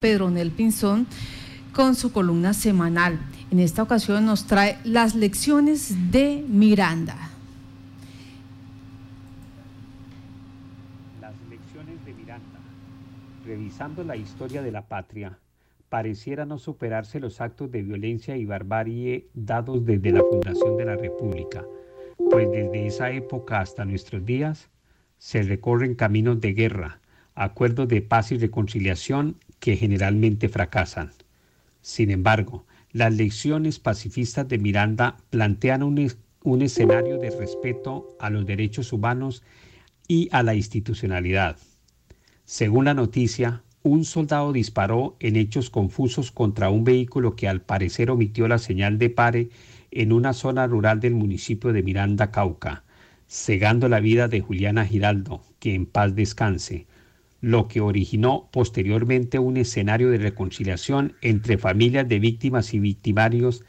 Pedro Nel Pinzón con su columna semanal. En esta ocasión nos trae las lecciones de Miranda. Las lecciones de Miranda. Revisando la historia de la patria, pareciera no superarse los actos de violencia y barbarie dados desde la fundación de la República, pues desde esa época hasta nuestros días se recorren caminos de guerra, acuerdos de paz y reconciliación que generalmente fracasan. Sin embargo, las lecciones pacifistas de Miranda plantean un, escenario de respeto a los derechos humanos y a la institucionalidad. Según la noticia, un soldado disparó en hechos confusos contra un vehículo que al parecer omitió la señal de pare en una zona rural del municipio de Miranda, Cauca, cegando la vida de Juliana Giraldo, que en paz descanse, lo que originó posteriormente un escenario de reconciliación entre familias de víctimas y victimarios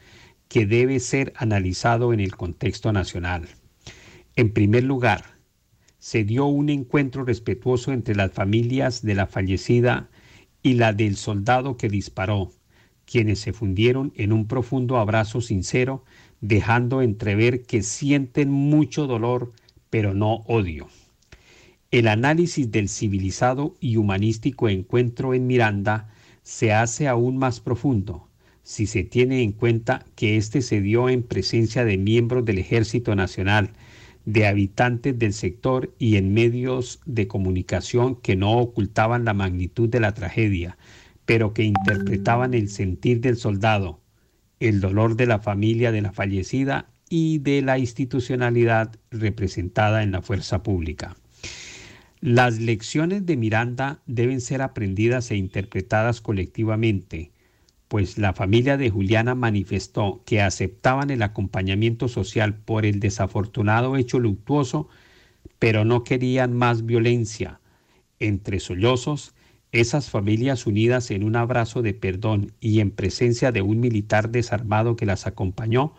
que debe ser analizado en el contexto nacional. En primer lugar, se dio un encuentro respetuoso entre las familias de la fallecida y la del soldado que disparó, quienes se fundieron en un profundo abrazo sincero, dejando entrever que sienten mucho dolor, pero no odio. El análisis del civilizado y humanístico encuentro en Miranda se hace aún más profundo si se tiene en cuenta que éste se dio en presencia de miembros del Ejército Nacional, de habitantes del sector y en medios de comunicación que no ocultaban la magnitud de la tragedia, pero que interpretaban el sentir del soldado, el dolor de la familia de la fallecida y de la institucionalidad representada en la fuerza pública. Las lecciones de Miranda deben ser aprendidas e interpretadas colectivamente, pues la familia de Juliana manifestó que aceptaban el acompañamiento social por el desafortunado hecho luctuoso, pero no querían más violencia. Entre sollozos, esas familias unidas en un abrazo de perdón y en presencia de un militar desarmado que las acompañó,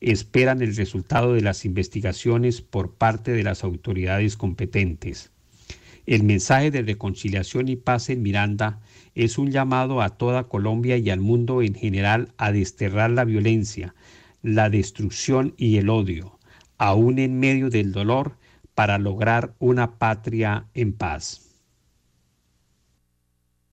esperan el resultado de las investigaciones por parte de las autoridades competentes. El mensaje de reconciliación y paz en Miranda es un llamado a toda Colombia y al mundo en general a desterrar la violencia, la destrucción y el odio, aún en medio del dolor, para lograr una patria en paz.